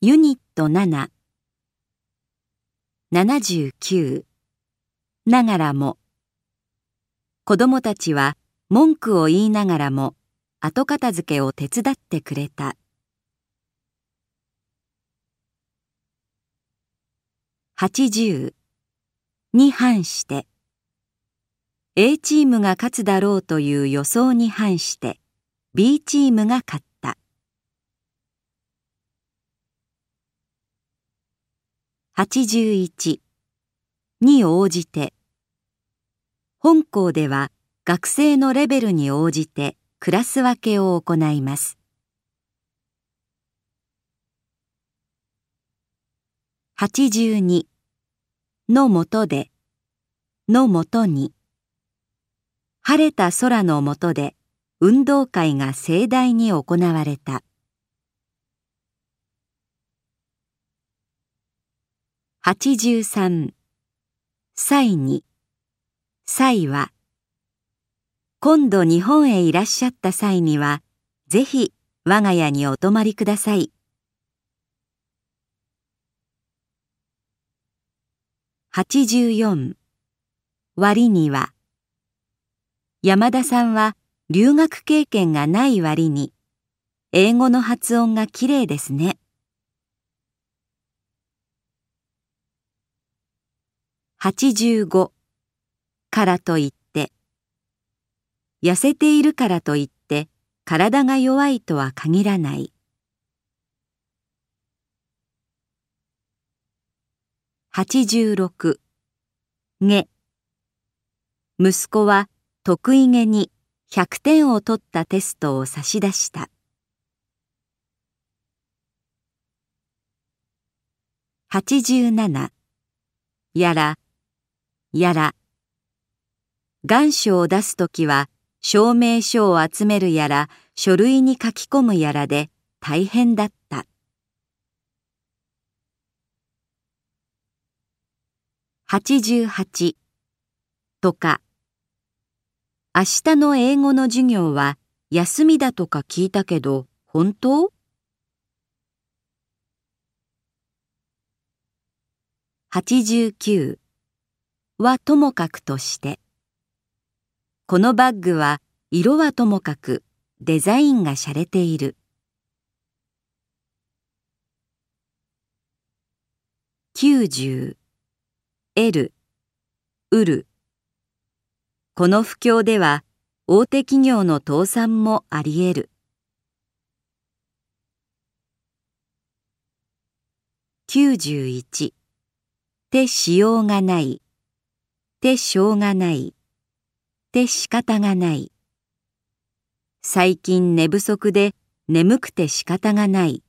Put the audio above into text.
ユニット7 79ながらも。子供たちは文句を言いながらも後片付けを手伝ってくれた。80に反して。A チームが勝つだろうという予想に反して B チームが勝った81に応じて。本校では学生のレベルに応じてクラス分けを行います。82のもとで。のもとに。晴れた空の下で運動会が盛大に行われた。83歳に歳は今度日本へいらっしゃった際にはぜひ我が家にお泊まりください。84割には山田さんは留学経験がない割に英語の発音がきれいですね。85からといって。痩せているからといって体が弱いとは限らない。86げ。息子は得意げに100点を取ったテストを差し出した。87やらやら。願書を出すときは証明書を集めるやら書類に書き込むやらで大変だった。88とか。明日の英語の授業は休みだとか聞いたけど本当？89はともかくとして。このバッグは色はともかくデザインが洒落ている。90 L 売るこの不況では大手企業の倒産もあり得る。91てしようがない。ってしょうがない。って仕方がない。最近寝不足で眠くて仕方がない。